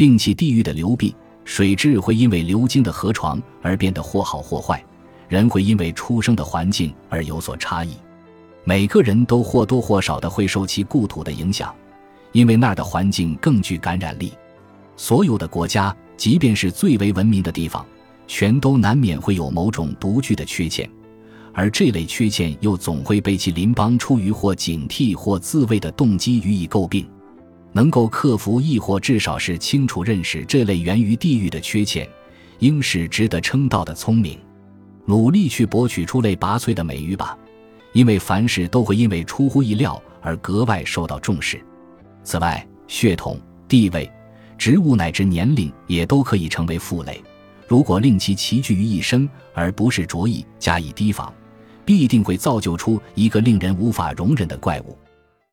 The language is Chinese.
摒弃地域的流弊，水质会因为流经的河床而变得或好或坏，人会因为出生的环境而有所差异。每个人都或多或少的会受其故土的影响，因为那儿的环境更具感染力。所有的国家，即便是最为文明的地方，全都难免会有某种独具的缺陷，而这类缺陷又总会被其邻邦出于或警惕或自卫的动机予以诟病。能够克服，亦或至少是清楚认识这类源于地域的缺陷，应是值得称道的聪明。努力去博取出类拔萃的美誉吧。因为凡事都会因为出乎意料而格外受到重视。此外，血统、地位、职务乃至年龄也都可以成为负累。如果令其齐聚于一身，而不是着意加以提防，必定会造就出一个令人无法容忍的怪物。